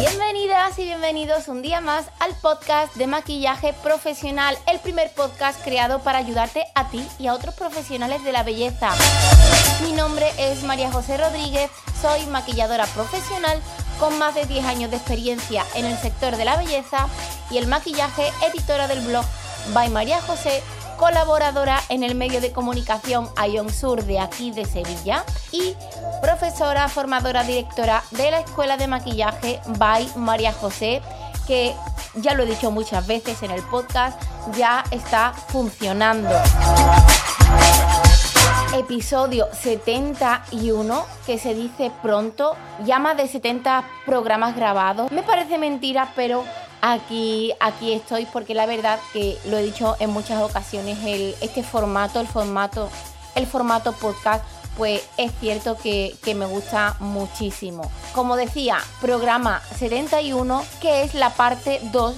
Bienvenidas y bienvenidos un día más al podcast de maquillaje profesional, el primer podcast creado para ayudarte a ti y a otros profesionales de la belleza. Mi nombre es María José Rodríguez, soy maquilladora profesional con más de 10 años de experiencia en el sector de la belleza y el maquillaje, editora del blog By María José, colaboradora en el medio de comunicación Ion Sur de aquí de Sevilla y profesora, formadora, directora de la Escuela de Maquillaje By María José, que ya lo he dicho muchas veces en el podcast, ya está funcionando episodio 71, que se dice pronto, ya más de 70 programas grabados. Me parece mentira, pero aquí, aquí estoy porque la verdad que lo he dicho en muchas ocasiones, el, este formato, el formato, el formato podcast, pues es cierto que, que me gusta muchísimo. Como decía, programa 71, que es la parte 2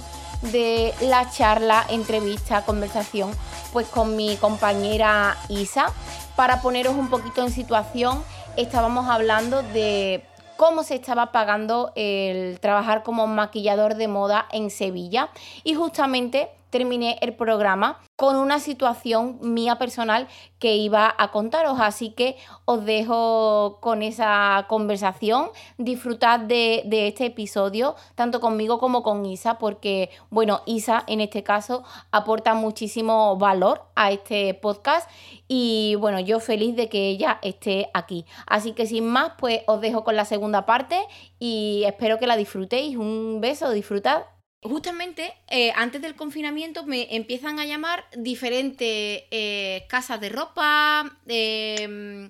de la charla, entrevista, conversación, pues con mi compañera Isa. Para poneros un poquito en situación, estábamos hablando de cómo se estaba pagando el trabajar como maquillador de moda en Sevilla. Y justamente terminé el programa con una situación mía personal que iba a contaros. Así que os dejo con esa conversación. Disfrutad de, de, este episodio, tanto conmigo como con Isa, porque, bueno, Isa en este caso aporta muchísimo valor a este podcast. Y bueno, yo feliz de que ella esté aquí. Así que sin más, pues os dejo con la segunda parte y espero que la disfrutéis. Un beso, disfrutad justamente eh, antes del confinamiento me empiezan a llamar diferentes eh, casas de ropa, em,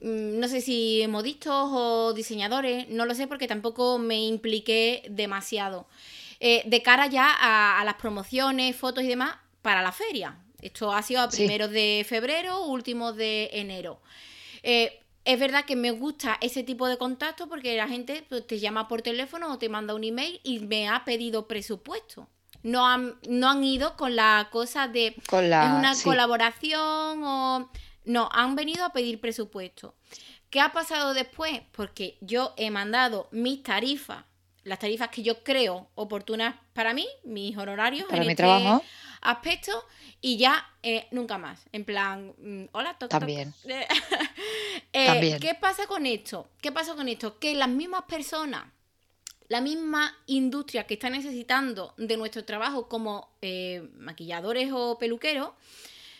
mm, no sé si modistas o diseñadores, no lo sé porque tampoco me impliqué demasiado. Eh, de cara ya a, las promociones, fotos y demás para la feria. Esto ha sido a primeros de febrero, últimos de enero es verdad que me gusta ese tipo de contacto porque la gente pues, te llama por teléfono o te manda un email y me ha pedido presupuesto. No han, no han ido con la cosa de con la, una colaboración o... No, han venido a pedir presupuesto. ¿Qué ha pasado después? Porque yo he mandado mis tarifas, las tarifas que yo creo oportunas para mí, mis honorarios. Para mi este trabajo aspectos y ya eh, nunca más. En plan, mm, hola, toc, También. Eh, También. ¿Qué pasa con esto? ¿Qué pasa con esto? Que las mismas personas, la misma industria que está necesitando de nuestro trabajo como eh, maquilladores o peluqueros,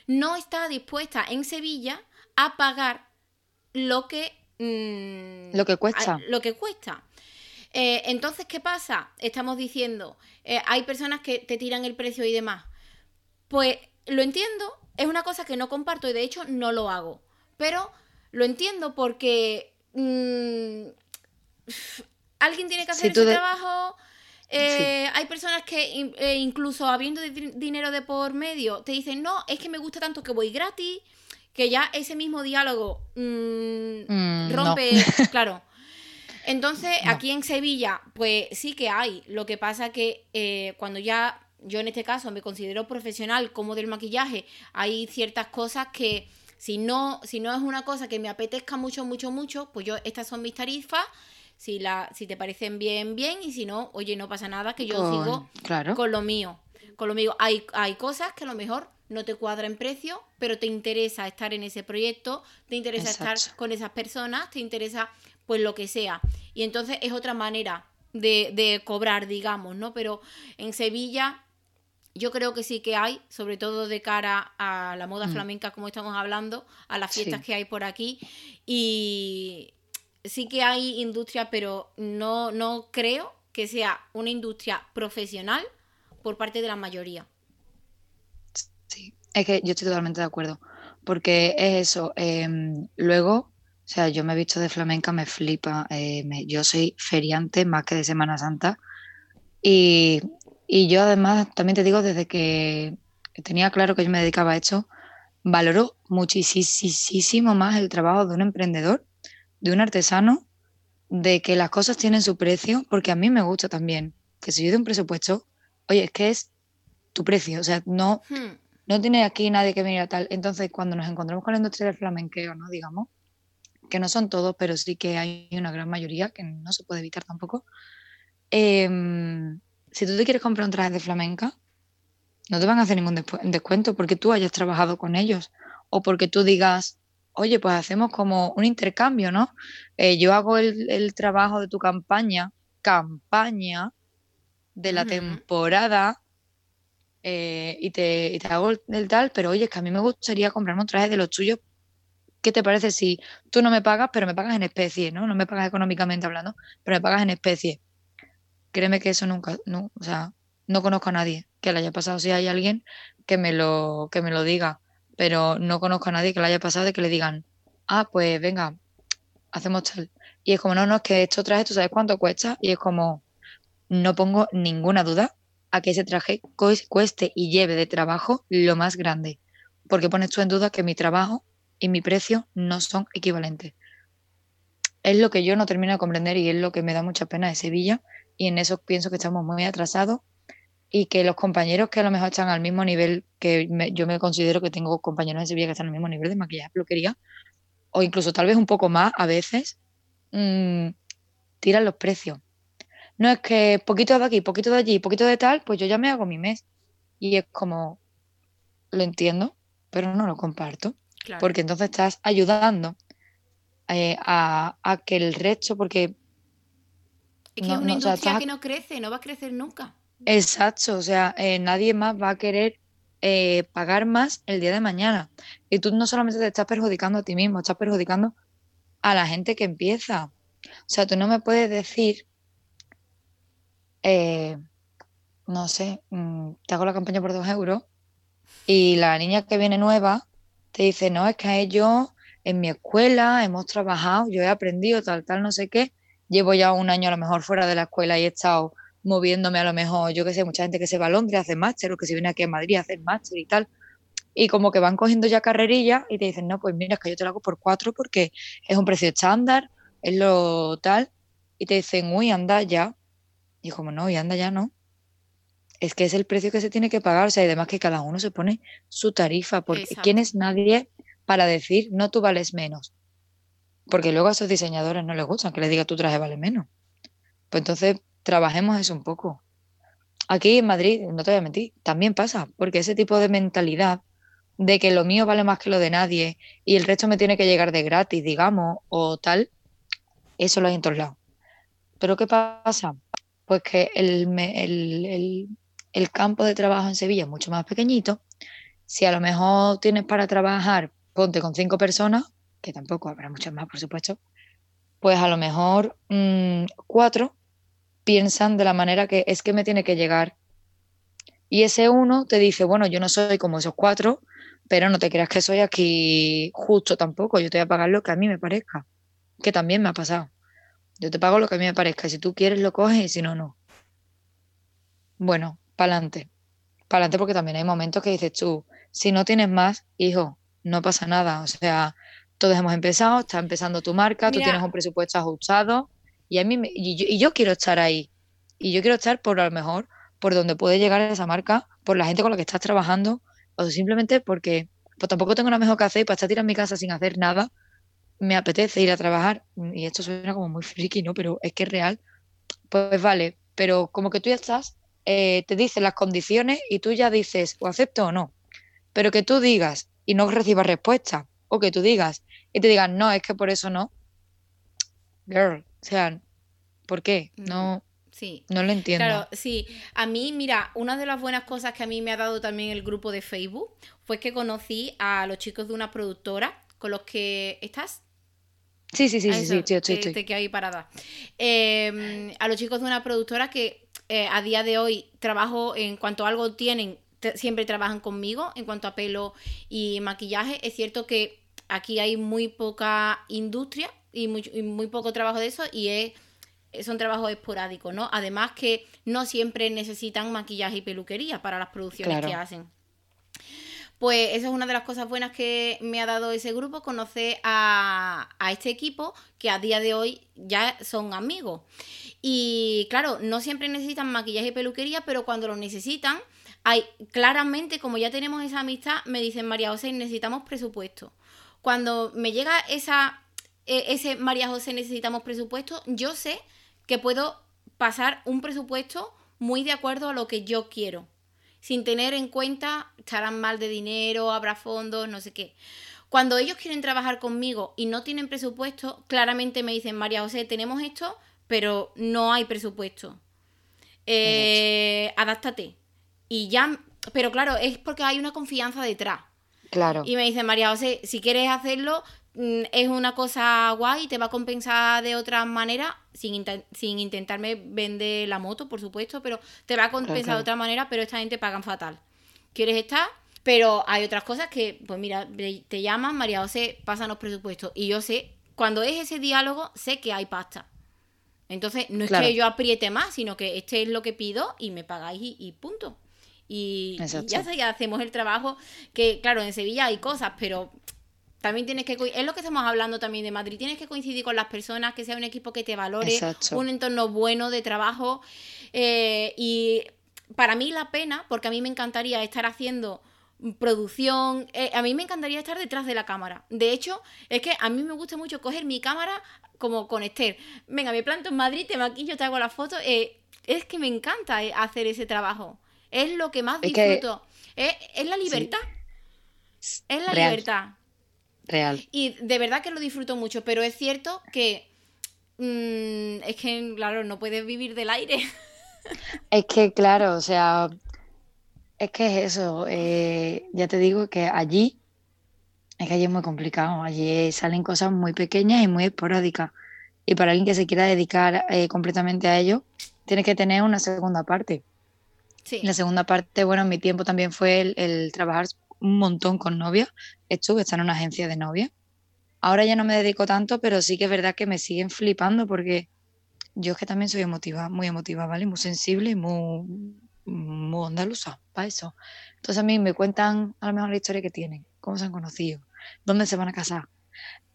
no está dispuesta en Sevilla a pagar lo que... Mm, lo que cuesta. lo que cuesta. entonces, ¿qué pasa? Estamos diciendo, hay personas que te tiran el precio y demás. Pues lo entiendo, es una cosa que no comparto y de hecho no lo hago. Pero lo entiendo porque mm, alguien tiene que hacer ese trabajo. Eh, hay personas que eh, incluso habiendo dinero de por medio te dicen, no, es que me gusta tanto que voy gratis, que ya ese mismo diálogo mm, mm, rompe, claro. Entonces, aquí en Sevilla, pues sí que hay. Lo que pasa que eh, cuando ya yo en este caso me considero profesional como del maquillaje, hay ciertas cosas que si no, si no es una cosa que me apetezca mucho, mucho, mucho, pues yo, estas son mis tarifas. Si, la, si te parecen bien, bien, y si no, oye, no pasa nada, que yo sigo con lo mío. Con lo mío. Hay, hay cosas que a lo mejor no te cuadra en precio, pero te interesa estar en ese proyecto, te interesa estar con esas personas, te interesa pues lo que sea. Y entonces es otra manera de, de cobrar, digamos, ¿no? Pero en Sevilla yo creo que sí que hay, sobre todo de cara a la moda mm. flamenca, como estamos hablando, a las fiestas que hay por aquí. Y sí que hay industria, pero no, no creo que sea una industria profesional por parte de la mayoría. Sí, es que yo estoy totalmente de acuerdo, porque es eso. Em, luego, o sea, yo me he visto de flamenca, me flipa. Eh, yo soy feriante más que de Semana Santa. Y y yo además, también te digo, desde que tenía claro que yo me dedicaba a esto, valoro muchísimo más el trabajo de un emprendedor, de un artesano, de que las cosas tienen su precio, porque a mí me gusta también que si yo doy un presupuesto, oye, es que es tu precio, o sea, no, hmm. no tiene aquí nadie que venir a tal. Entonces, cuando nos encontramos con la industria del flamenqueo, ¿no? Digamos, que no son todos, pero sí que hay una gran mayoría, que no se puede evitar tampoco. Em, si tú te quieres comprar un traje de flamenca, no te van a hacer ningún descuento porque tú hayas trabajado con ellos o porque tú digas, oye, pues hacemos como un intercambio, ¿no? Eh, yo hago el, trabajo de tu campaña, campaña de la temporada eh, y, te, hago el, tal, pero oye, es que a mí me gustaría comprarme un traje de los tuyos. ¿Qué te parece si tú no me pagas, pero me pagas en especie, ¿no? No me pagas económicamente hablando, pero me pagas en especie. Créeme que eso nunca, o sea, no conozco a nadie que le haya pasado. Si hay alguien que me lo, que me lo diga, pero no conozco a nadie que le haya pasado de que le digan, ah, pues venga, hacemos tal. Y es como, no, no, es que esto traje, tú sabes cuánto cuesta. Y es como, no pongo ninguna duda a que ese traje cueste y lleve de trabajo lo más grande. Porque pones tú en duda que mi trabajo y mi precio no son equivalentes. Es lo que yo no termino de comprender y es lo que me da mucha pena de Sevilla. Y en eso pienso que estamos muy atrasados y que los compañeros que a lo mejor están al mismo nivel que yo me considero que tengo compañeros en Sevilla que están al mismo nivel de maquillaje, peluquería, o incluso tal vez un poco más a veces, mm, tiran los precios. No es que poquito de aquí, poquito de allí, poquito de tal, pues yo ya me hago mi mes. Y es como, lo entiendo, pero no lo comparto. Porque entonces estás ayudando eh, a, que el resto, porque... Es que es una industria que no crece, no va a crecer nunca. Exacto, o sea, eh, nadie más va a querer eh, pagar más el día de mañana. Y tú no solamente te estás perjudicando a ti mismo, estás perjudicando a la gente que empieza. O sea, tú no me puedes decir, eh, no sé, mm, te hago la campaña por dos euros y la niña que viene nueva te dice, no, es que yo en mi escuela hemos trabajado, yo he aprendido tal, tal, no sé qué, llevo ya un año a lo mejor fuera de la escuela y he estado moviéndome a lo mejor, yo que sé, mucha gente que se va a Londres a hacer máster o que se viene aquí a Madrid a hacer máster y tal. Y como que van cogiendo ya carrerilla y te dicen, no, pues mira, es que yo te lo hago por cuatro porque es un precio estándar, es lo tal. Y te dicen, uy, anda ya. Y como, no, y anda ya no. Es que es el precio que se tiene que pagar. O sea, y además que cada uno se pone su tarifa. Porque ¿quién es nadie para decir, no, tú vales menos? Porque luego a esos diseñadores no les gustan que les diga tu traje vale menos. Pues entonces, trabajemos eso un poco. Aquí en Madrid, no te voy a mentir, también pasa, porque ese tipo de mentalidad de que lo mío vale más que lo de nadie y el resto me tiene que llegar de gratis, digamos, o tal, eso lo hay en todos lados. Pero ¿qué pasa? Pues que el, el, el campo de trabajo en Sevilla es mucho más pequeñito. Si a lo mejor tienes para trabajar, ponte con cinco personas, que tampoco habrá muchas más, por supuesto, pues a lo mejor mm, cuatro piensan de la manera que es que me tiene que llegar. Y ese uno te dice, bueno, yo no soy como esos cuatro, pero no te creas que soy aquí justo tampoco, yo te voy a pagar lo que a mí me parezca, que también me ha pasado. Yo te pago lo que a mí me parezca, si tú quieres lo coges y si no, no. Bueno. Para adelante porque también hay momentos que dices tú, si no tienes más, hijo, no pasa nada. O sea, todos hemos empezado, está empezando tu marca, tú tienes un presupuesto ajustado y, a mí y, yo, quiero estar ahí. Y yo quiero estar por a lo mejor por donde puede llegar esa marca, por la gente con la que estás trabajando, o simplemente porque pues tampoco tengo nada mejor que hacer y para estar tirando en mi casa sin hacer nada, me apetece ir a trabajar. Y esto suena como muy friki, ¿no? Pero es que es real. Pues vale, pero como que tú ya estás, eh, te dicen las condiciones y tú ya dices o acepto o no. Pero que tú digas y no recibas respuesta, o que tú digas y te digan, no, es que por eso no. Girl, o sea, ¿por qué? No, sí. no lo entiendo. Claro, sí. A mí, mira, una de las buenas cosas que a mí me ha dado también el grupo de Facebook fue que conocí a los chicos de una productora con los que estás. Sí, sí, sí, sí, sí, sí, sí, Te, ahí parada. Em, a los chicos de una productora que eh, a día de hoy trabajo en cuanto a algo tienen, siempre trabajan conmigo en cuanto a pelo y maquillaje. Es cierto que aquí hay muy poca industria y muy, poco trabajo de eso y es son trabajos esporádicos, ¿no? Además que no siempre necesitan maquillaje y peluquería para las producciones que hacen. Pues esa es una de las cosas buenas que me ha dado ese grupo, conocer a, a, este equipo que a día de hoy ya son amigos. Y claro, no siempre necesitan maquillaje y peluquería, pero cuando lo necesitan, hay claramente, como ya tenemos esa amistad, me dicen, María José, necesitamos presupuesto. Cuando me llega esa, e, ese María José, necesitamos presupuesto, yo sé que puedo pasar un presupuesto muy de acuerdo a lo que yo quiero, sin tener en cuenta, estarán mal de dinero, habrá fondos, no sé qué. Cuando ellos quieren trabajar conmigo y no tienen presupuesto, claramente me dicen, María José, tenemos esto, pero no hay presupuesto. Eh, adáptate. Y ya, pero claro, es porque hay una confianza detrás. Claro. Y me dicen, María José, si quieres hacerlo, mm, es una cosa guay, te va a compensar de otra manera, sin, sin intentarme vender la moto, por supuesto, pero te va a compensar de otra manera, pero esta gente pagan fatal. ¿Quieres estar? Pero hay otras cosas que, pues mira, te llaman, María José, pásanos presupuestos. Y yo sé, cuando es ese diálogo, sé que hay pasta. Entonces, no es que yo apriete más, sino que este es lo que pido y me pagáis y, punto. Y, ya, ya hacemos el trabajo, que claro, en Sevilla hay cosas, pero también tienes que es lo que estamos hablando también de Madrid tienes que coincidir con las personas que sea un equipo que te valore un entorno bueno de trabajo eh, y para mí la pena porque a mí me encantaría estar haciendo producción. Eh, a mí me encantaría estar detrás de la cámara. De hecho, es que a mí me gusta mucho coger mi cámara como con Esther. Venga, me planto en Madrid, te maquillo, te hago la foto. Eh, es que me encanta hacer ese trabajo. Es lo que más disfruto. Es, la libertad. Es la libertad. Real. Y de verdad que lo disfruto mucho, pero es cierto que mm, es que, claro, no puedes vivir del aire. Es que, claro, o sea, es que es eso, eh, ya te digo que allí, es que allí es muy complicado, allí salen cosas muy pequeñas y muy esporádicas. Y para alguien que se quiera dedicar eh, completamente a ello, tiene que tener una segunda parte. Sí. La segunda parte, bueno, en mi tiempo también fue el, trabajar un montón con novia. Estuve, en una agencia de novia. Ahora ya no me dedico tanto, pero sí que es verdad que me siguen flipando porque yo es que también soy emotiva, muy emotiva, ¿vale? Muy sensible y muy, muy andaluza para eso. Entonces a mí me cuentan a lo mejor la historia que tienen, cómo se han conocido, dónde se van a casar,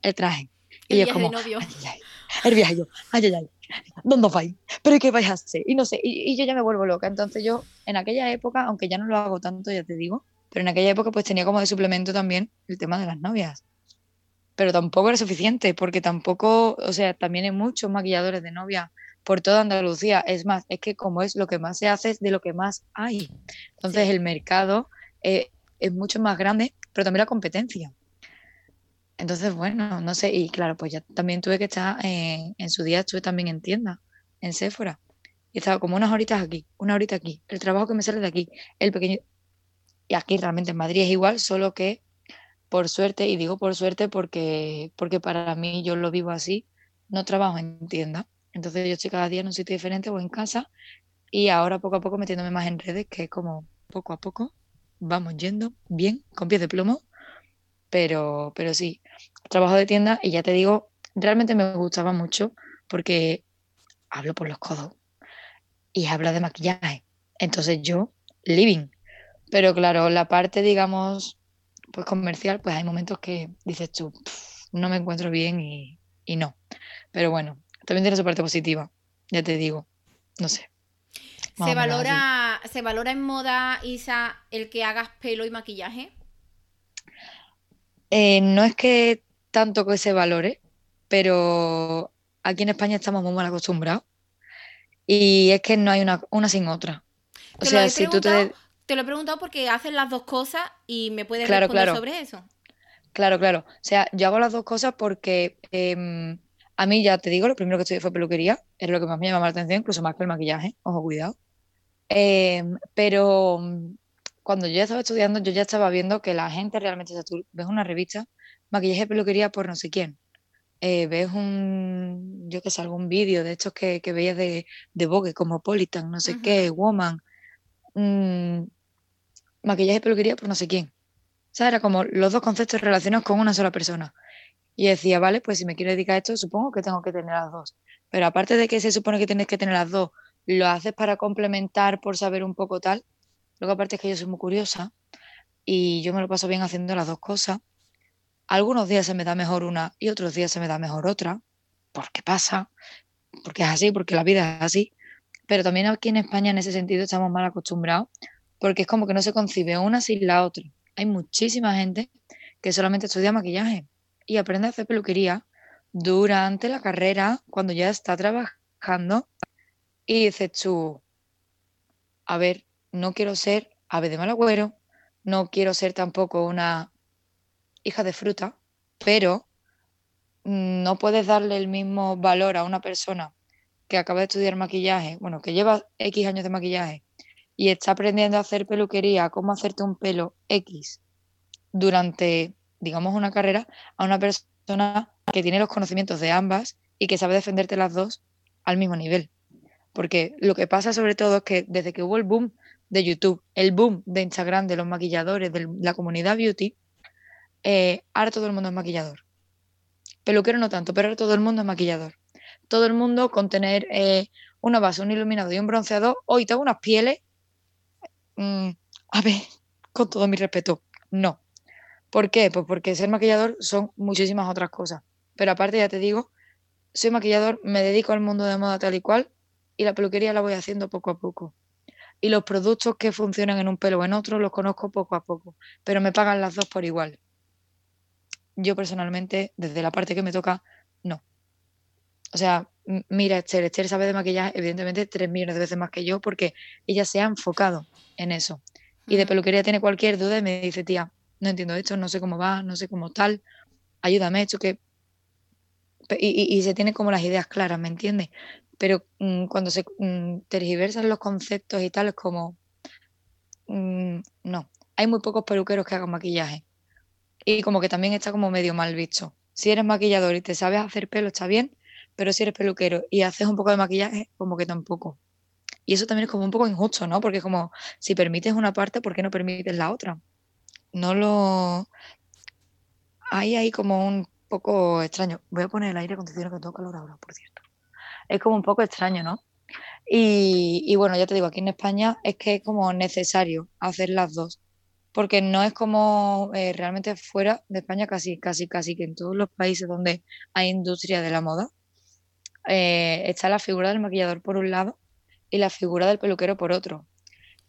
el traje. Y yo como, novio. el viaje yo, ay, ay, ay, ¿dónde vais? ¿Pero qué vais a hacer? Y no sé, y, yo ya me vuelvo loca. Entonces yo, en aquella época, aunque ya no lo hago tanto, ya te digo, pero en aquella época pues tenía como de suplemento también el tema de las novias. Pero tampoco era suficiente, porque tampoco, o sea, también hay muchos maquilladores de novia por toda Andalucía. Es más, es que como es lo que más se hace es de lo que más hay. Entonces el mercado eh, es mucho más grande, pero también la competencia. Entonces, bueno, no sé, y claro, pues ya también tuve que estar en, su día, estuve también en tienda, en Sephora. Y estaba como unas horitas aquí, una horita aquí, el trabajo que me sale de aquí, el pequeño... Y aquí realmente en Madrid es igual, solo que por suerte, y digo por suerte porque, porque para mí yo lo vivo así, no trabajo en tienda. Entonces yo estoy cada día en un sitio diferente o en casa y ahora poco a poco metiéndome más en redes, que es como poco a poco vamos yendo bien, con pies de plomo, pero, pero sí, trabajo de tienda y ya te digo, realmente me gustaba mucho porque hablo por los codos y habla de maquillaje. Entonces yo, living. Pero claro, la parte, digamos, pues comercial, pues hay momentos que dices tú, no me encuentro bien y, y no. Pero bueno, también tiene su parte positiva, ya te digo. No sé. ¿Se valora, ¿Se valora en moda, Isa, el que hagas pelo y maquillaje? Eh, no es que tanto que se valore, pero aquí en España estamos muy mal acostumbrados. Y es que no hay una, una sin otra. O sea, si tú te... Te lo he preguntado porque hacen las dos cosas y me puedes responder sobre eso. Claro, claro. O sea, yo hago las dos cosas porque em, a mí ya te digo, lo primero que estudié fue peluquería, es lo que más me llamaba la atención, incluso más que el maquillaje, ojo, cuidado. Em, pero cuando yo ya estaba estudiando, yo ya estaba viendo que la gente realmente, o tú ves una revista, maquillaje, peluquería por no sé quién, eh, ves un, yo que sé, algún vídeo de estos que, que veías de, de Vogue, como Politan, no sé qué, Woman, mm, maquillaje, peluquería por no sé quién. O sea, era como los dos conceptos relacionados con una sola persona. Y decía, vale, pues si me quiero dedicar a esto, supongo que tengo que tener las dos. Pero aparte de que se supone que tienes que tener las dos, lo haces para complementar por saber un poco tal. Luego aparte es que yo soy muy curiosa y yo me lo paso bien haciendo las dos cosas. Algunos días se me da mejor una y otros días se me da mejor otra, porque pasa, porque es así, porque la vida es así. Pero también aquí en España en ese sentido estamos mal acostumbrados porque es como que no se concibe una sin la otra. Hay muchísima gente que solamente estudia maquillaje y aprende a hacer peluquería durante la carrera, cuando ya está trabajando, y dices tú, a ver, no quiero ser ave de mal agüero, no quiero ser tampoco una hija de fruta, pero no puedes darle el mismo valor a una persona que acaba de estudiar maquillaje, bueno, que lleva X años de maquillaje y está aprendiendo a hacer peluquería, cómo hacerte un pelo X durante, digamos, una carrera, a una persona que tiene los conocimientos de ambas y que sabe defenderte las dos al mismo nivel. Porque lo que pasa sobre todo es que desde que hubo el boom de YouTube, el boom de Instagram, de los maquilladores, de la comunidad beauty, eh, ahora todo el mundo es maquillador. Peluquero no tanto, pero ahora todo el mundo es maquillador. Todo el mundo con tener eh, una base, un iluminado y un bronceador, hoy tengo unas pieles. Mm, a ver, con todo mi respeto, no. ¿Por qué? Pues porque ser maquillador son muchísimas otras cosas. Pero aparte, ya te digo, soy maquillador, me dedico al mundo de moda tal y cual y la peluquería la voy haciendo poco a poco. Y los productos que funcionan en un pelo o en otro los conozco poco a poco, pero me pagan las dos por igual. Yo personalmente, desde la parte que me toca, no. O sea, mira, Esther, Esther sabe de maquillaje, evidentemente, tres millones de veces más que yo, porque ella se ha enfocado en eso. Y de peluquería tiene cualquier duda y me dice, tía, no entiendo esto, no sé cómo va, no sé cómo tal, ayúdame, esto que... Y, se tiene como las ideas claras, ¿me entiendes? Pero mm, cuando se mm, tergiversan los conceptos y tal, es como... Mm, no, hay muy pocos peluqueros que hagan maquillaje. Y como que también está como medio mal visto. Si eres maquillador y te sabes hacer pelo, está bien, pero si eres peluquero y haces un poco de maquillaje, como que tampoco. Y eso también es como un poco injusto, ¿no? Porque como si permites una parte, ¿por qué no permites la otra? no lo... Hay ahí como un poco extraño. Voy a poner el aire acondicionado que tengo calor ahora, por cierto. Es como un poco extraño, ¿no? Y, bueno, ya te digo, aquí en España es que es como necesario hacer las dos, porque no es como eh, realmente fuera de España, casi, casi, casi que en todos los países donde hay industria de la moda, eh, está la figura del maquillador por un lado y la figura del peluquero por otro.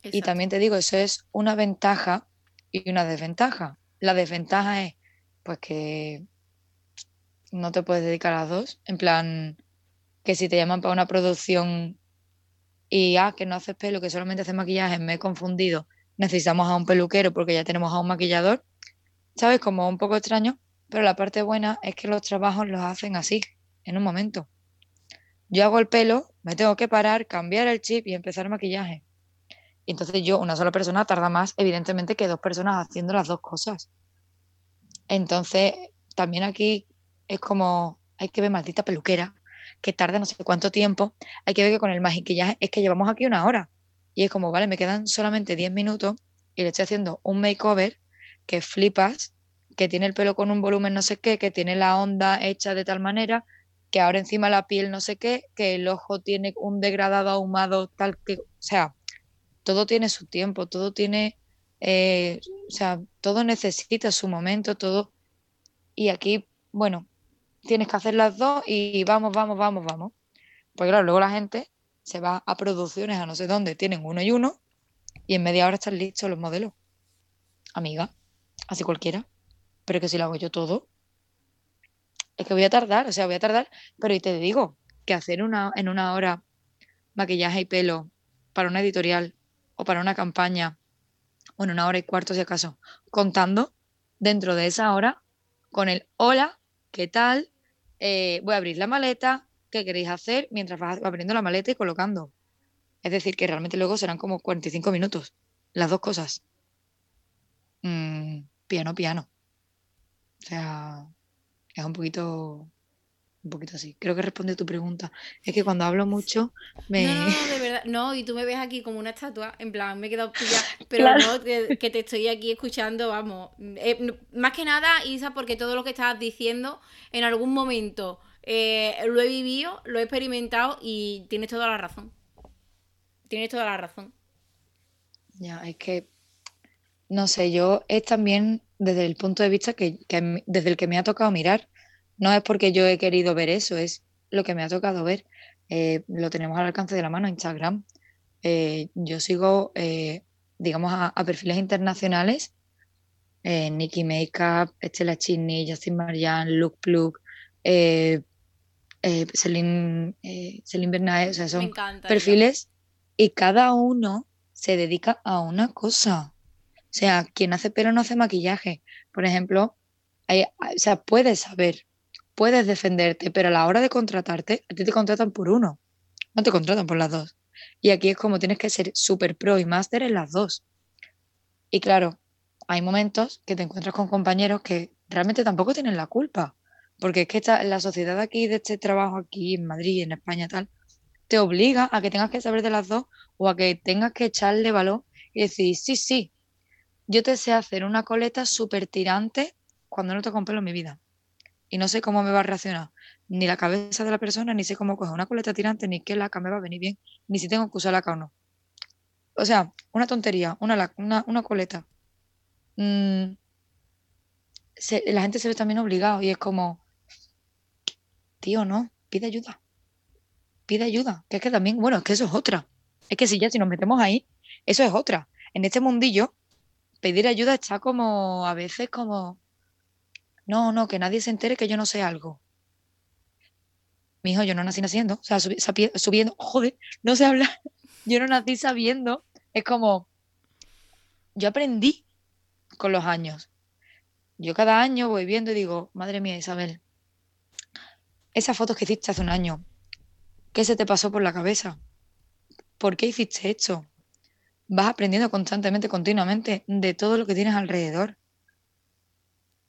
Y también te digo, eso es una ventaja y una desventaja. La desventaja es pues que no te puedes dedicar a las dos. En plan, que si te llaman para una producción y ah, que no haces pelo, que solamente haces maquillaje, me he confundido, necesitamos a un peluquero porque ya tenemos a un maquillador. ¿Sabes? Como un poco extraño, pero la parte buena es que los trabajos los hacen así, en un momento. Yo hago el pelo, me tengo que parar, cambiar el chip y empezar maquillaje. Y entonces yo, una sola persona, tarda más, evidentemente, que dos personas haciendo las dos cosas. Entonces, también aquí es como, hay que ver maldita peluquera, que tarda no sé cuánto tiempo. Hay que ver que con el maquillaje es que llevamos aquí una hora. Y es como, vale, me quedan solamente 10 minutos y le estoy haciendo un makeover que flipas, que tiene el pelo con un volumen no sé qué, que tiene la onda hecha de tal manera, que ahora encima la piel no sé qué, que el ojo tiene un degradado ahumado tal que, o sea, todo tiene su tiempo, todo tiene, eh, o sea, todo necesita su momento, todo. Y aquí, bueno, tienes que hacer las dos y vamos, vamos, vamos, vamos. Porque claro, luego la gente se va a producciones a no sé dónde, tienen uno y uno, y en media hora están listos los modelos. Amiga, así cualquiera. Pero que si lo hago yo todo, es que voy a tardar, o sea, voy a tardar, pero y te digo que hacer una, en una hora maquillaje y pelo para una editorial o para una campaña, bueno, una hora y cuarto si acaso, contando dentro de esa hora con el hola, ¿qué tal? Eh, voy a abrir la maleta, ¿qué queréis hacer? Mientras vas abriendo la maleta y colocando. Es decir, que realmente luego serán como 45 minutos, las dos cosas. Mm, piano, piano. O sea, es un poquito un poquito así. Creo que responde tu pregunta. Es que cuando hablo mucho me... No, de verdad. No, y tú me ves aquí como una estatua, en plan, me he quedado pillada, pero no, que, te estoy aquí escuchando, vamos. Eh, más que nada, Isa, porque todo lo que estabas diciendo, en algún momento eh, lo he vivido, lo he experimentado y tienes toda la razón. Tienes toda la razón. Ya, es que, no sé, yo es también desde el punto de vista que desde el que me ha tocado mirar no es porque yo he querido ver eso, es lo que me ha tocado ver. Eh, lo tenemos al alcance de la mano, Instagram. Eh, yo sigo eh, digamos, a, perfiles internacionales, Nikki Makeup, Estela Chini, Justin Marianne, Luke Plug, Celine, Celine o sea, son perfiles y cada uno se dedica a una cosa. O sea, quien hace pelo no hace maquillaje. Por ejemplo, o sea, puedes saber, puedes defenderte, pero a la hora de contratarte, a ti te contratan por uno, no te contratan por las dos. Y aquí es como tienes que ser súper pro y máster en las dos. Y claro, hay momentos que te encuentras con compañeros que realmente tampoco tienen la culpa. Porque es que la sociedad aquí, de este trabajo aquí en Madrid, en España, tal, te obliga a que tengas que saber de las dos o a que tengas que echarle valor y decir, sí, sí, yo te sé hacer una coleta súper tirante cuando no te pelo en mi vida. Y no sé cómo me va a reaccionar ni la cabeza de la persona, ni sé cómo coger una coleta tirante, ni qué laca me va a venir bien, ni si tengo que usar laca o no. O sea, una tontería, una, una, una coleta. Mm, la gente se ve también obligado y es como, tío, no, pide ayuda. Pide ayuda. Que es que también, bueno, es que eso es otra. Es que si ya si nos metemos ahí, eso es otra. En este mundillo, pedir ayuda está como, a veces como, no, no, que nadie se entere que yo no sé algo. Mi hijo, yo no nací naciendo, o sea, subiendo, joder, no sé hablar. Yo no nací sabiendo. Es como, yo aprendí con los años. Yo cada año voy viendo y digo, madre mía, Isabel, esas fotos que hiciste hace un año, ¿qué se te pasó por la cabeza? ¿Por qué hiciste esto? Vas aprendiendo constantemente, continuamente de todo lo que tienes alrededor.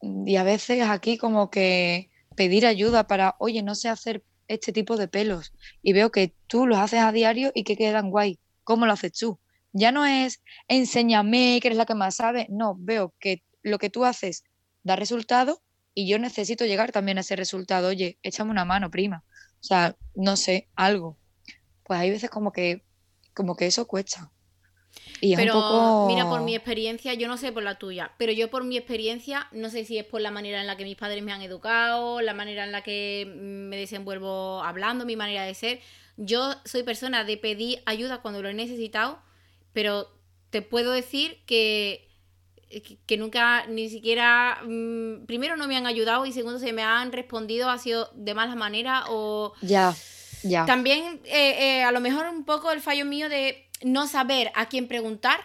Y a veces aquí como que pedir ayuda para, oye, no sé hacer este tipo de pelos. Y veo que tú los haces a diario y que quedan guay. ¿Cómo lo haces tú? Ya no es enséñame que eres la que más sabe. No, veo que lo que tú haces da resultado y yo necesito llegar también a ese resultado. Oye, échame una mano, prima. O sea, no sé, algo. Pues hay veces como que, como que eso cuesta. Y pero mira, por mi experiencia, yo no sé por la tuya, pero yo por mi experiencia, no sé si es por la manera en la que mis padres me han educado, la manera en la que me desenvuelvo hablando, mi manera de ser. Yo soy persona de pedir ayuda cuando lo he necesitado, pero te puedo decir que que nunca ni siquiera mm, primero no me han ayudado y segundo se me han respondido ha sido de mala manera o ya también eh, eh, a lo mejor un poco el fallo mío de no saber a quién preguntar.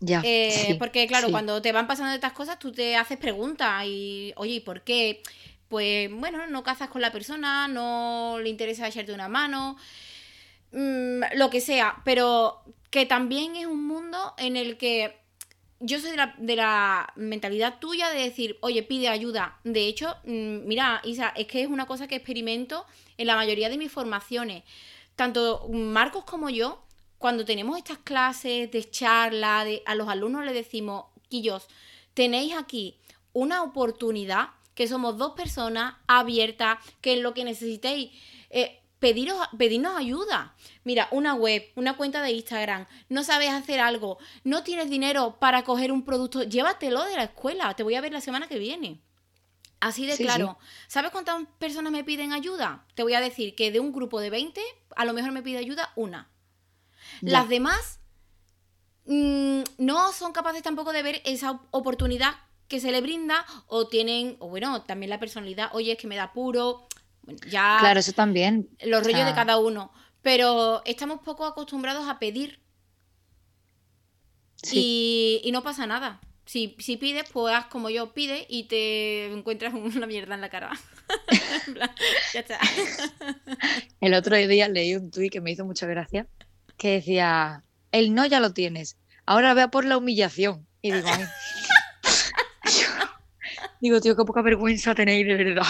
Ya eh, porque claro cuando te van pasando estas cosas tú te haces preguntas y oye ¿y por qué? pues bueno no cazas con la persona no le interesa echarte una mano mm, lo que sea. Pero que también es un mundo en el que yo soy de la, mentalidad tuya de decir, oye, pide ayuda. De hecho, mm, mira, Isa, es que es una cosa que experimento en la mayoría de mis formaciones. Tanto Marcos como yo, cuando tenemos estas clases de charla, a los alumnos les decimos, Quillos, tenéis aquí una oportunidad, que somos dos personas abiertas, que en lo que necesitéis. Eh, pediros, pedirnos ayuda. Mira, una web, una cuenta de Instagram, no sabes hacer algo, no tienes dinero para coger un producto, llévatelo de la escuela, te voy a ver la semana que viene. Así de claro. ¿Sabes cuántas personas me piden ayuda? Te voy a decir que de un grupo de 20, a lo mejor me pide ayuda una. Las demás mm, no son capaces tampoco de ver esa oportunidad que se le brinda o tienen, o bueno, también la personalidad, oye, es que me da puro, ya. Claro, eso también. Los rollos de cada uno. Pero estamos poco acostumbrados a pedir. Y, no pasa nada. Si, si, pides, pues haz como yo, pide y te encuentras una mierda en la cara. ya está. El otro día leí un tuit que me hizo mucha gracia, que decía, el no ya lo tienes, ahora vea por la humillación. Y digo, digo, tío, qué poca vergüenza tenéis de verdad.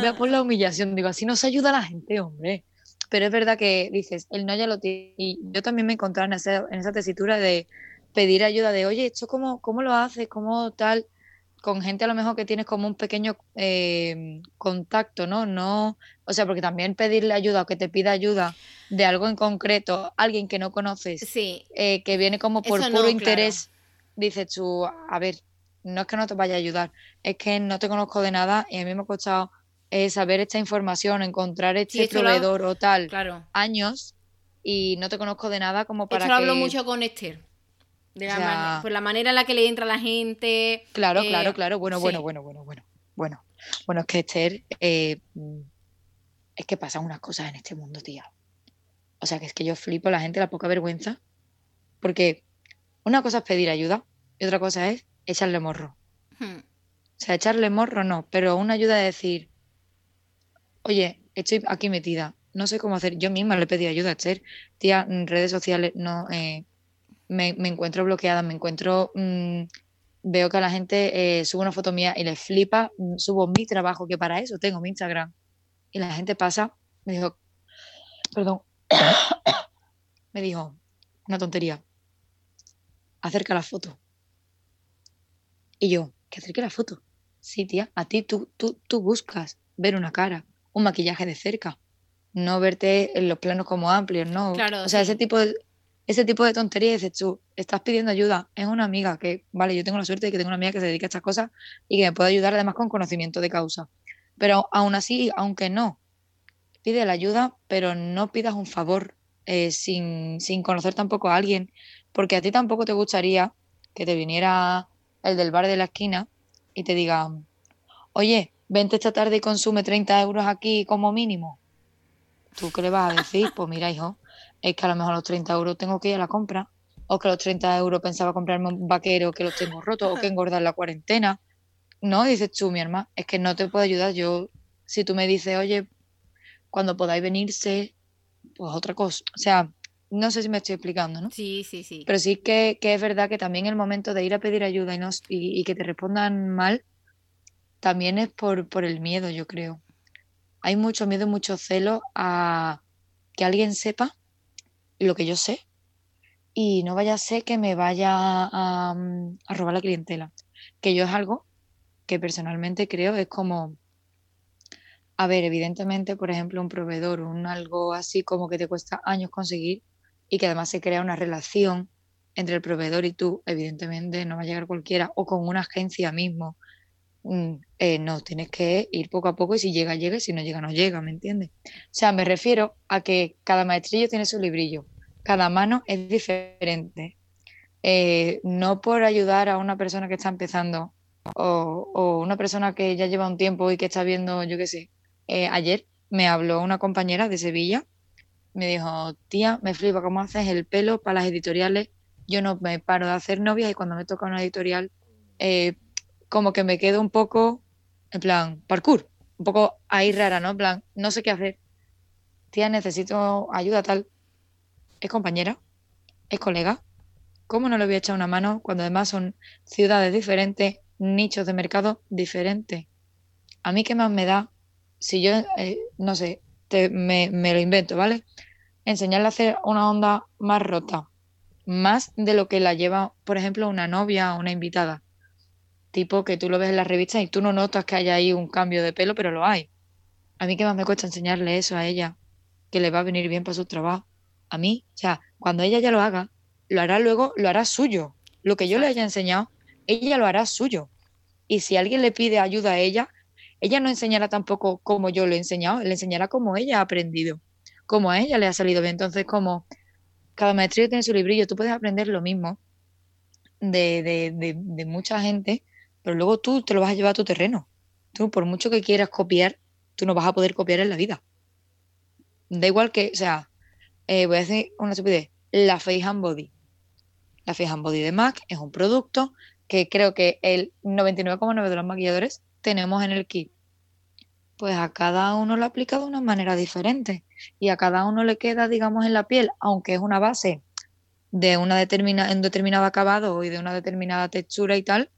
Vea por la humillación, digo, así no se ayuda a la gente, hombre. Pero es verdad que dices, el no ya lo tiene. Y yo también me encontraba en esa, en esa tesitura de pedir ayuda, de, oye, ¿esto cómo, cómo lo haces? ¿Cómo tal? Con gente a lo mejor que tienes como un pequeño eh, contacto, ¿no? No, o sea, porque también pedirle ayuda o que te pida ayuda de algo en concreto, alguien que no conoces, sí. Eh, que viene como por puro interés, dices tú, a ver, no es que no te vaya a ayudar, es que no te conozco de nada y a mí me ha costado saber esta información, encontrar este proveedor o tal, claro. años, y no te conozco de nada como para Esto lo hablo mucho con Esther. De la, O sea- man- por la manera en la que le entra a la gente. Claro, eh, claro, claro. Bueno, sí. bueno, bueno, bueno, bueno. Bueno, bueno, es que Esther, eh, mm, es que pasan unas cosas en este mundo, tía. O sea, que es que yo flipo a la gente la poca vergüenza. Porque una cosa es pedir ayuda y otra cosa es echarle morro. Hmm. O sea, echarle morro no, pero una ayuda de decir, oye, estoy aquí metida, no sé cómo hacer. Yo misma le pedí ayuda a Esther. Tía, redes sociales no, eh, me, me encuentro bloqueada, me encuentro, mm, veo que a la gente eh, sube una foto mía y les flipa, subo mi trabajo, que para eso tengo mi Instagram. Y la gente pasa, me dijo, perdón, me dijo, una tontería, acerca la foto. Y yo, que acerque la foto. Sí, tía, a ti tú, tú, tú buscas ver una cara, un maquillaje de cerca, no verte en los planos como amplios, ¿no? Claro, o sea, sí. ese tipo de, ese tipo de tonterías dices tú, estás pidiendo ayuda, es una amiga que, vale, yo tengo la suerte de que tengo una amiga que se dedica a estas cosas y que me puede ayudar además con conocimiento de causa. Pero aún así, aunque no, pide la ayuda, pero no pidas un favor eh, sin, sin conocer tampoco a alguien, porque a ti tampoco te gustaría que te viniera el del bar de la esquina y te diga, oye, vente esta tarde y consume 30 euros aquí como mínimo. ¿Tú qué le vas a decir? Pues mira, hijo, es que a lo mejor los 30 euros tengo que ir a la compra, o que los 30 euros pensaba comprarme un vaquero que los tengo rotos, o que engordar la cuarentena. No, dices tú, mi hermana, es que no te puedo ayudar. Yo, si tú me dices, oye, cuando podáis venirse, pues otra cosa. O sea, no sé si me estoy explicando, ¿no? Sí, sí, sí. Pero sí que, que es verdad que también el momento de ir a pedir ayuda y, no, y, y que te respondan mal, también es por, por el miedo, yo creo. Hay mucho miedo mucho celo a que alguien sepa lo que yo sé y no vaya a ser que me vaya a, mm, a robar la clientela. Que yo es algo que personalmente creo es como, a ver, evidentemente, por ejemplo, un proveedor, un algo así como que te cuesta años conseguir y que además se crea una relación entre el proveedor y tú, evidentemente no va a llegar cualquiera, o con una agencia mismo. Mm, eh, no, tienes que ir poco a poco y si llega, llega, y si no llega, no llega, ¿me entiendes? O sea, me refiero a que cada maestrillo tiene su librillo, cada mano es diferente. Eh, no por ayudar a una persona que está empezando o, una persona que ya lleva un tiempo y que está viendo, yo qué sé, eh, ayer me habló una compañera de Sevilla, me dijo, tía, me flipa cómo haces el pelo para las editoriales, yo no me paro de hacer novias y cuando me toca una editorial, eh, como que me quedo un poco, en plan, parkour, un poco ahí rara, ¿no? En plan, no sé qué hacer. Tía, necesito ayuda tal. Es compañera, es colega. ¿Cómo no le voy a echar una mano cuando además son ciudades diferentes, nichos de mercado diferentes? A mí qué más me da si yo, eh, no sé, te- me, me lo invento, ¿vale? Enseñarle a hacer una onda más rota, más de lo que la lleva, por ejemplo, una novia o una invitada. Tipo que tú lo ves en las revistas y tú no notas que haya ahí un cambio de pelo, pero lo hay. A mí qué más me cuesta enseñarle eso a ella, que le va a venir bien para su trabajo. A mí, o sea, cuando ella ya lo haga, lo hará luego, lo hará suyo. Lo que yo le haya enseñado, ella lo hará suyo. Y si alguien le pide ayuda a ella, ella no enseñará tampoco como yo lo he enseñado, le enseñará como ella ha aprendido, como a ella le ha salido bien. Entonces, como cada maestría tiene su librillo, tú puedes aprender lo mismo de, de, de, de mucha gente, pero luego tú te lo vas a llevar a tu terreno. Tú, por mucho que quieras copiar, tú no vas a poder copiar en la vida. Da igual que, o sea, eh, voy a decir una estupidez, la Face and Body. La Face and Body de MAC es un producto que creo que el 99,9 de los maquilladores tenemos en el kit. Pues a cada uno lo aplica de una manera diferente y a cada uno le queda, digamos, en la piel, aunque es una base de una determina, un determinado acabado y de una determinada textura y tal,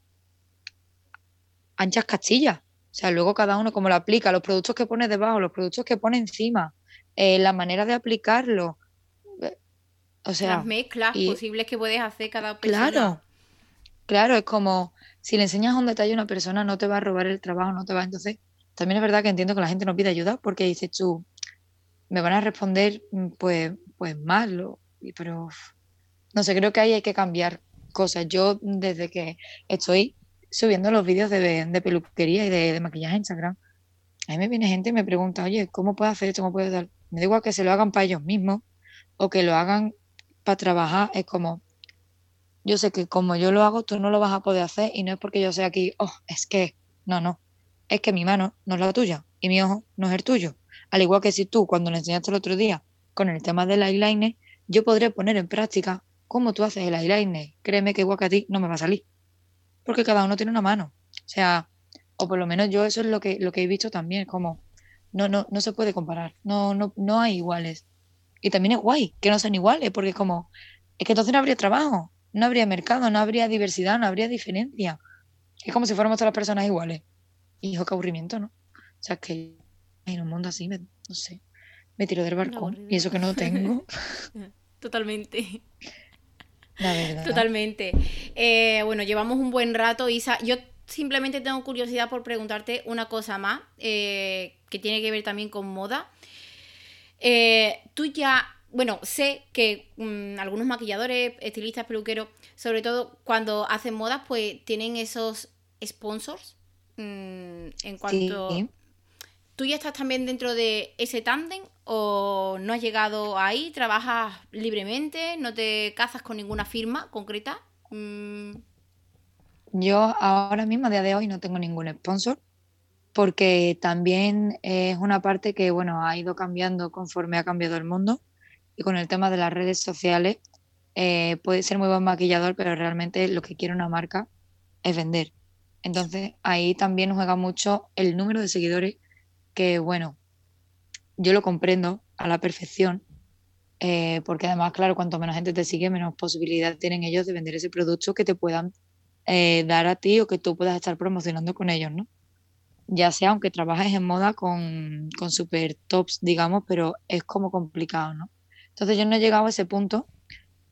anchas castillas. O sea, luego cada uno como lo aplica, los productos que pone debajo, los productos que pone encima, eh, la manera de aplicarlo. eh, O sea, Las mezclas y- posibles que puedes hacer cada persona. Claro, claro, es como si le enseñas un detalle a una persona, no te va a robar el trabajo, no te va. Entonces, también es verdad que entiendo que la gente no pide ayuda porque dices tú, me van a responder mm, pues, pues mal, pero no sé, creo que ahí hay que cambiar cosas. Yo desde que estoy subiendo los vídeos de, de peluquería y de, maquillaje a Instagram, a mí me viene gente y me pregunta, oye, ¿cómo puedo hacer esto? ¿Cómo puedo dar? Me da igual que se lo hagan para ellos mismos o que lo hagan para trabajar, es como, yo sé que como yo lo hago, tú no lo vas a poder hacer y no es porque yo sea aquí, oh, es que, no, no, es que mi mano no es la tuya y mi ojo no es el tuyo. Al igual que si tú, cuando le enseñaste el otro día con el tema del eyeliner, yo podré poner en práctica cómo tú haces el eyeliner. Créeme que igual que a ti no me va a salir. Porque cada uno tiene una mano. O sea, o por lo menos yo eso es lo que, lo que he visto también, como no, no, no se puede comparar, no, no, no hay iguales. Y también es guay que no sean iguales, porque como, es que entonces no habría trabajo, no habría mercado, no habría diversidad, no habría diferencia. Es como si fuéramos todas las personas iguales. Y hijo, qué aburrimiento, ¿no? O sea, que en un mundo así, me, no sé, me tiro del barco y eso que no tengo. Totalmente. La verdad. Totalmente. Eh, bueno, llevamos un buen rato, Isa. Yo simplemente tengo curiosidad por preguntarte una cosa más, eh, que tiene que ver también con moda. Eh, tú ya, bueno, sé que mm, algunos maquilladores, estilistas, peluqueros, sobre todo cuando hacen modas, pues tienen esos sponsors. Mm, en cuanto... ¿Tú ya estás también dentro de ese tándem o no has llegado ahí? ¿Trabajas libremente? ¿No te casas con ninguna firma concreta? Mm. Yo ahora mismo, a día de hoy, no tengo ningún sponsor porque también es una parte que, bueno, ha ido cambiando conforme ha cambiado el mundo y con el tema de las redes sociales eh, puede ser muy buen maquillador, pero realmente lo que quiere una marca es vender. Entonces ahí también juega mucho el número de seguidores que, bueno, yo lo comprendo a la perfección, eh, porque además, claro, cuanto menos gente te sigue, menos posibilidad tienen ellos de vender ese producto que te puedan eh, dar a ti o que tú puedas estar promocionando con ellos, ¿no? Ya sea aunque trabajes en moda con, con super tops, digamos, pero es como complicado, ¿no? Entonces yo no he llegado a ese punto.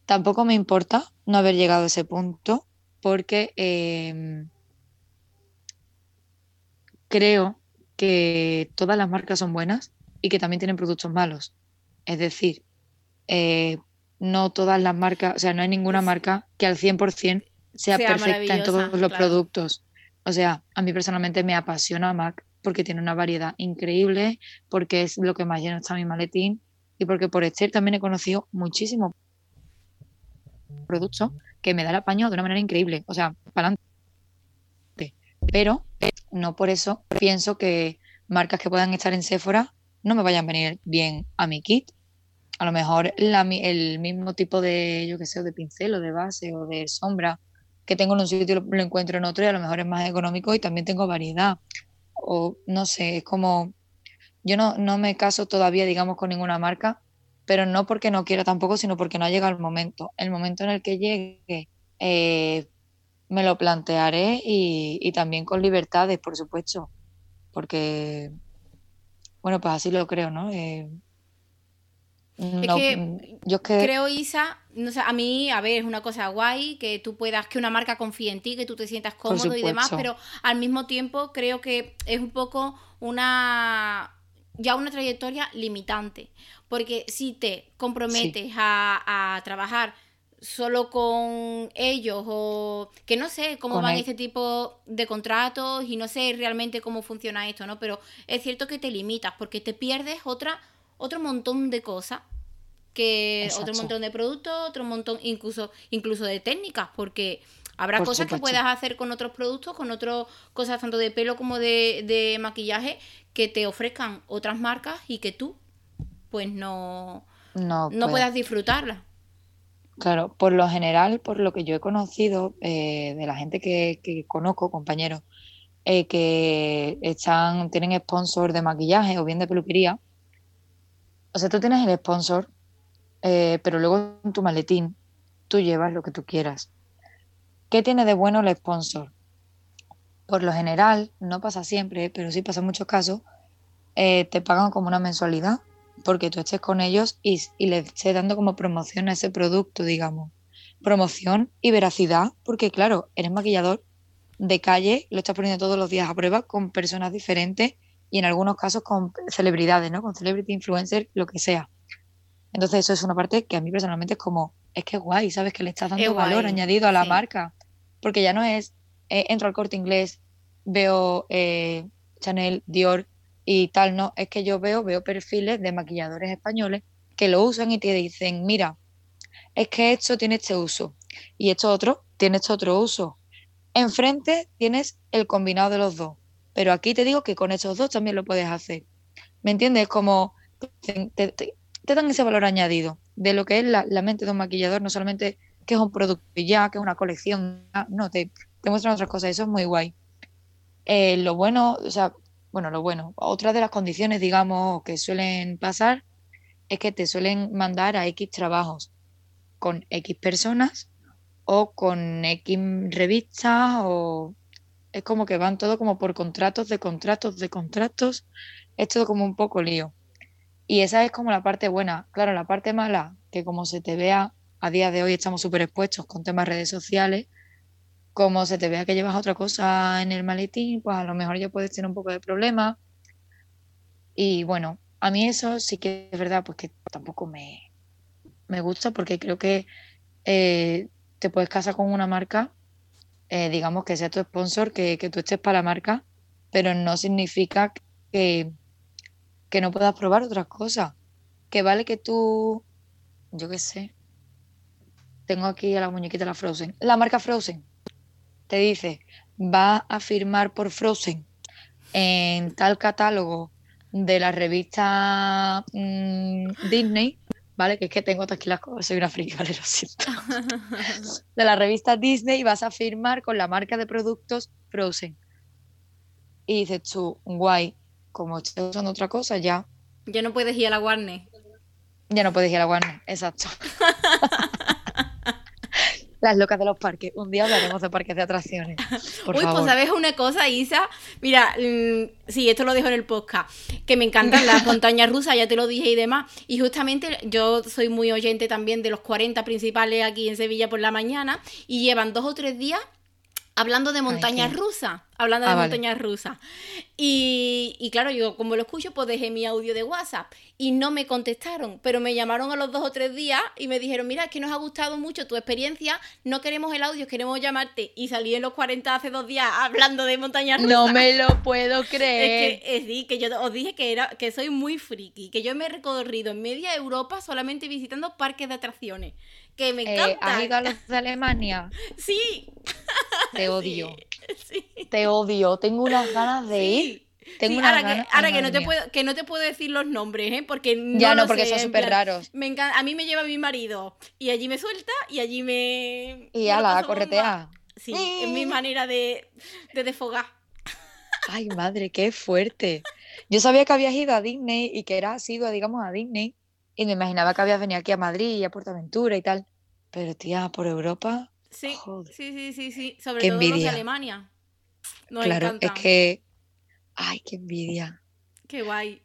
Tampoco me importa no haber llegado a ese punto porque em, creo que todas las marcas son buenas y que también tienen productos malos. Es decir, eh, no todas las marcas, o sea, no hay ninguna marca que al 100% sea, perfecta en todos los productos. O sea, a mí personalmente me apasiona MAC porque tiene una variedad increíble, porque es lo que más lleno está mi maletín y porque por Esther también he conocido muchísimos productos que me da el apaño de una manera increíble. O sea, para adelante. Pero no por eso pienso que marcas que puedan estar en Sephora no me vayan a venir bien a mi kit. A lo mejor el mismo tipo de, yo qué sé, de pincel o de base o de sombra que tengo en un sitio lo, lo encuentro en otro y a lo mejor es más económico y también tengo variedad. O no sé, es como, yo no, no me caso todavía, digamos, con ninguna marca, pero no porque no quiera tampoco, sino porque no ha llegado el momento. El momento en el que llegue, eh, me lo plantearé y, también con libertades, por supuesto, porque, bueno, pues así lo creo, ¿no? Eh, que yo creo, Isa, no sé, a mí, a ver, es una cosa guay que tú puedas, que una marca confíe en ti, que tú te sientas cómodo y demás, pero al mismo tiempo creo que es un poco una ya una trayectoria limitante, porque si te comprometes a, a trabajar solo con ellos o que no sé cómo van este tipo de contratos y no sé realmente cómo funciona esto, ¿no? Pero es cierto que te limitas porque te pierdes otra otro montón de cosas que otro montón de productos, otro montón incluso incluso de técnicas porque habrá cosas que puedas hacer con otros productos, con otras cosas tanto de pelo como de, de maquillaje que te ofrezcan otras marcas y que tú pues no no, no puedas disfrutarlas. Claro, por lo general, por lo que yo he conocido eh, de la gente que, conozco, compañeros, eh, que están, tienen sponsor de maquillaje o bien de peluquería. O sea, tú tienes el sponsor, eh, pero luego en tu maletín tú llevas lo que tú quieras. ¿Qué tiene de bueno el sponsor? Por lo general, no pasa siempre, pero sí pasa en muchos casos, te pagan como una mensualidad porque tú estés con ellos y, le estés dando como promoción a ese producto, digamos. Promoción y veracidad, porque claro, eres maquillador de calle, lo estás poniendo todos los días a prueba con personas diferentes y en algunos casos con celebridades, ¿no? Con celebrity influencer, lo que sea. Entonces eso es una parte que a mí personalmente es como, es que es guay, ¿sabes? Que le estás dando valor añadido a la marca. Porque ya no es, eh, entro al corte inglés, veo eh, Chanel, Dior, y tal, no, es que yo veo, veo perfiles de maquilladores españoles que lo usan y te dicen, mira, es que esto tiene este uso y esto otro tiene este otro uso. Enfrente tienes el combinado de los dos, pero aquí te digo que con estos dos también lo puedes hacer. ¿Me entiendes? Como te, dan ese valor añadido de lo que es la, mente de un maquillador, no solamente que es un producto ya, que es una colección, no, te, te muestran otras cosas, eso es muy guay. Eh, lo bueno, o sea, bueno, lo bueno, otra de las condiciones, digamos, que suelen pasar es que te suelen mandar a X trabajos con X personas o con X revistas o es como que van todo como por contratos de contratos de contratos, es todo como un poco lío. Y esa es como la parte buena. Claro, la parte mala, que como se te vea, a día de hoy estamos súper expuestos con temas redes sociales, como se te vea que llevas otra cosa en el maletín, pues a lo mejor ya puedes tener un poco de problema. Y bueno, a mí eso sí que es verdad, pues que tampoco me, me gusta porque creo que eh, te puedes casar con una marca, eh, digamos que sea tu sponsor, que, que, tú estés para la marca, pero no significa que, que no puedas probar otras cosas. Que vale que tú, yo qué sé, tengo aquí a la muñequita la Frozen, la marca Frozen te dice, va a firmar por Frozen en tal catálogo de la revista mm, Disney, ¿vale? Que es que tengo aquí las cosas, soy una friki, ¿vale? Lo siento. de la revista Disney vas a firmar con la marca de productos Frozen. Y dices tú, guay, como estoy usando otra cosa, ya. Ya no puedes ir a la Warner. Ya no puedes ir a la Warner, exacto. Las locas de los parques. Un día hablaremos de parques de atracciones. Uy, pues sabes una cosa, Isa. Mira, mm, sí, esto lo dejo en el podcast. Que me encantan las montañas rusas, ya te lo dije y demás. Y justamente yo soy muy oyente también de los 40 principales aquí en Sevilla por la mañana. Y llevan dos o tres días hablando de montañas rusas hablando de ah, montañas rusas. Y, claro, yo como lo escucho, pues dejé mi audio de WhatsApp y no me contestaron, pero me llamaron a los dos o tres días y me dijeron, mira, es que nos ha gustado mucho tu experiencia, no queremos el audio, queremos llamarte. Y salí en los 40 hace dos días hablando de montañas rusas. No me lo puedo creer. Es que, es, sí, que yo os dije que, era, que soy muy friki, que yo me he recorrido en media Europa solamente visitando parques de atracciones. Que me encanta. Eh, ¿Has ido a los de Alemania? Sí. Te odio. Te odio, tengo unas ganas de ir. Tengo ahora, que, ahora que, no te puedo, que no te puedo decir los nombres, ¿eh? Porque no Ya no, porque son súper raros. Me a mí me lleva mi marido y allí me suelta y allí me. Y a la corretea. Sí, es mi manera de, de desfogar. Ay, madre, qué fuerte. Yo sabía que habías ido a Disney y que eras ido, digamos, a Disney. Y me imaginaba que habías venido aquí a Madrid y a Portaventura y tal. Pero, tía, por Europa. Sí, sí, sí, sí, sí. Sobre todo los de Alemania. claro, es que. Ay, qué envidia. Qué guay.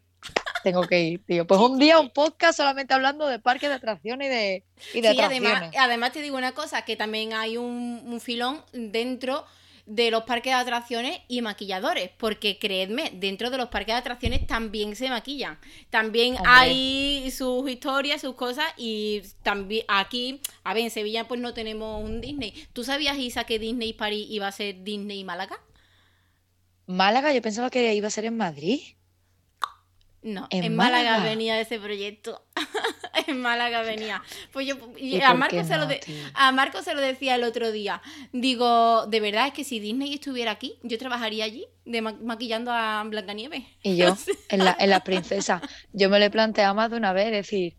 Tengo que ir, tío. Pues un día un podcast solamente hablando de parques de atracciones y de, y de sí, Además, además te digo una cosa, que también hay un, un filón dentro de los parques de atracciones y maquilladores, porque creedme, dentro de los parques de atracciones también se maquillan. También hay sus historias, sus cosas y también aquí, a ver, en Sevilla pues no tenemos un Disney. ¿Tú sabías, Isa, que Disney París iba a ser Disney Málaga? Málaga, yo pensaba que iba a ser en Madrid. No, en, Málaga? venía ese proyecto. en Málaga venía. Pues yo a Marco, se lo a Marco se lo decía el otro día. Digo, de verdad es que si Disney estuviera aquí, yo trabajaría allí de maquillando a Blancanieves. Y yo, en la, en la princesa. Yo me lo he planteado más de una vez, decir,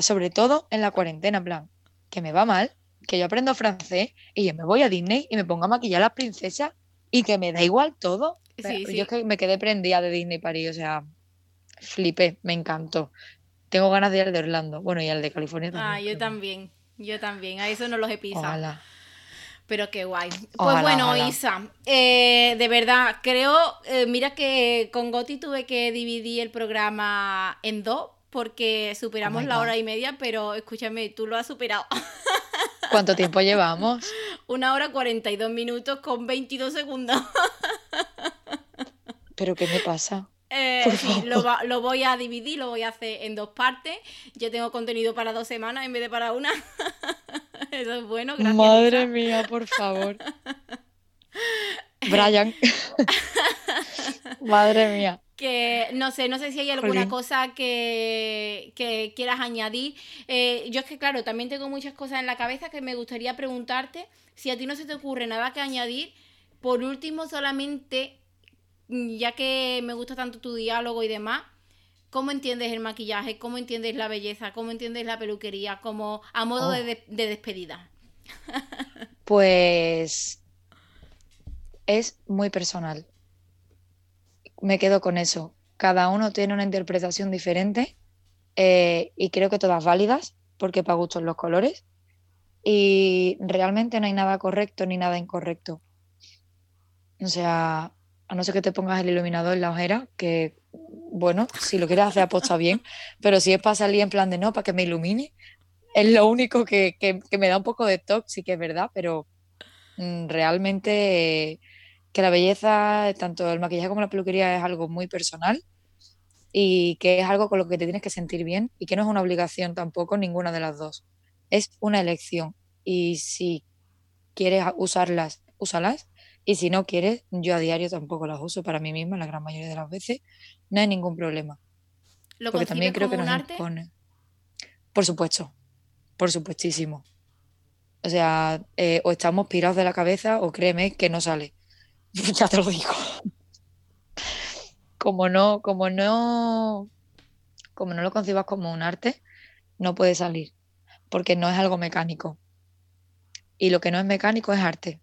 sobre todo en la cuarentena, en plan, que me va mal, que yo aprendo francés y yo me voy a Disney y me pongo a maquillar a las princesas y que me da igual todo. Sí, yo es que me quedé prendida de Disney París, o sea, flipé, me encantó. Tengo ganas de ir al de Orlando. Bueno, y al de California también. Ah, yo también. Yo también. A eso no los he pisado. Pero qué guay. Pues bueno, Isa, eh, de verdad, creo, eh, mira que con Goti tuve que dividir el programa en dos porque superamos oh la hora y media, pero escúchame, tú lo has superado. ¿Cuánto tiempo llevamos? Una hora cuarenta y dos minutos con 22 segundos. ¿Pero qué me pasa? Eh, sí, lo, voy a dividir, lo voy a hacer en dos partes. Yo tengo contenido para dos semanas en vez de para una. Eso es bueno, gracias. Madre mía, por favor. Brian. Madre mía. Que no sé, no sé si hay alguna cosa que, quieras añadir. Eh, yo es que, claro, también tengo muchas cosas en la cabeza que me gustaría preguntarte. Si a ti no se te ocurre nada que añadir, por último, solamente, ya que me gusta tanto tu diálogo y demás, ¿cómo entiendes el maquillaje? ¿Cómo entiendes la belleza? ¿Cómo entiendes la peluquería? Como a modo de, oh. de despedida. pues es muy personal me quedo con eso. Cada uno tiene una interpretación diferente eh, y creo que todas válidas, porque para gustos los colores. Y realmente no hay nada correcto ni nada incorrecto. O sea, a no ser que te pongas el iluminador en la ojera, que bueno, si lo quieres hacer aposta bien, pero si es para salir en plan de no, para que me ilumine, es lo único que, me da un poco de toque, sí que es verdad, pero mm, realmente que la belleza, tanto el maquillaje como la peluquería, es algo muy personal y que es algo con lo que te tienes que sentir bien y que no es una obligación tampoco ninguna de las dos. Es una elección y si quieres usarlas, úsalas y si no quieres, yo a diario tampoco las uso para mí misma la gran mayoría de las veces, no hay ningún problema. ¿Lo Porque también creo que nos arte? Por supuesto, por supuestísimo. O sea, eh, o estamos pirados de la cabeza o créeme que no sale. ya te lo digo. Como no, como no, como no lo concibas como un arte, no puede salir, porque no es algo mecánico. Y lo que no es mecánico es arte.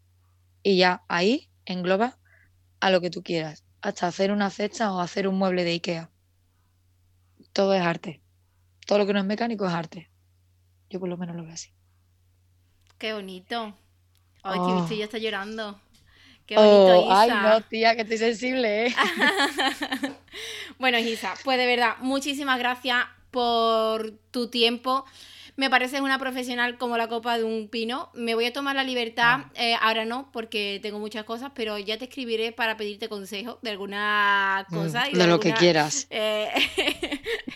Y ya ahí engloba a lo que tú quieras, hasta hacer una cesta o hacer un mueble de Ikea. Todo es arte. Todo lo que no es mecánico es arte. Yo por lo menos lo veo así. Qué bonito. Ay, oh. que ya está llorando. Qué bonito, oh, Ay, no, tía, que estoy sensible, ¿eh? bueno, Isa, pues de verdad, muchísimas gracias por tu tiempo. Me pareces una profesional como la copa de un pino. Me voy a tomar la libertad, ah. eh, ahora no, porque tengo muchas cosas, pero ya te escribiré para pedirte consejo de alguna mm, cosa. de, lo que quieras. Eh,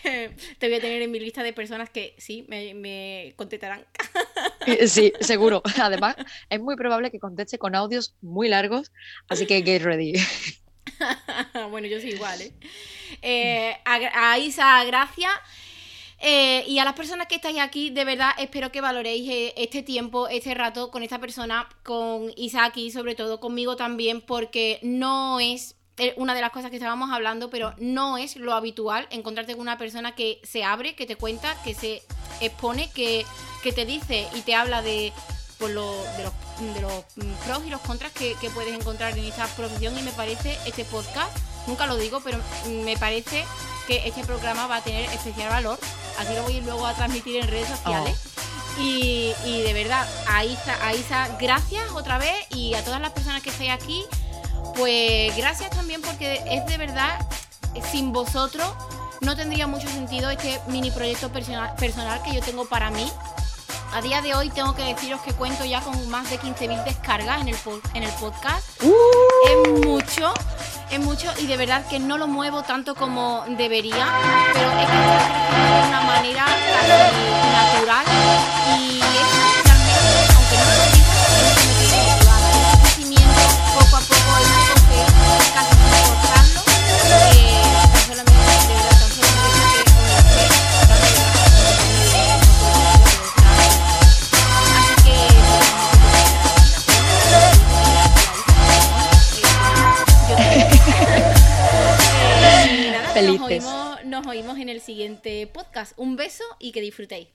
te voy a tener en mi lista de personas que sí, me, me contestarán. sí, seguro. Además, es muy probable que conteste con audios muy largos, así que get ready. bueno, yo soy igual, ¿eh? eh a Isa, gracias. Eh, y a las personas que estáis aquí, de verdad espero que valoréis eh, este tiempo, este rato con esta persona, con Isaki, sobre todo conmigo también, porque no es eh, una de las cosas que estábamos hablando, pero no es lo habitual encontrarte con una persona que se abre, que te cuenta, que se expone, que, que te dice y te habla de, pues, lo, de, los, de los pros y los contras que, que puedes encontrar en esta profesión. Y me parece este podcast, nunca lo digo, pero me parece que este programa va a tener especial valor. Así lo voy luego a transmitir en redes sociales. Oh. Y, de verdad, a Isa, gracias otra vez y a todas las personas que estáis aquí, pues gracias también porque es de verdad, sin vosotros no tendría mucho sentido este mini proyecto personal, personal que yo tengo para mí. A día de hoy tengo que deciros que cuento ya con más de 15.000 descargas en el, en el podcast. Uh. Es mucho es mucho y de verdad que no lo muevo tanto como debería, pero es que está creciendo de una manera natural y es oímos, nos oímos en el siguiente podcast. Un beso y que disfrutéis.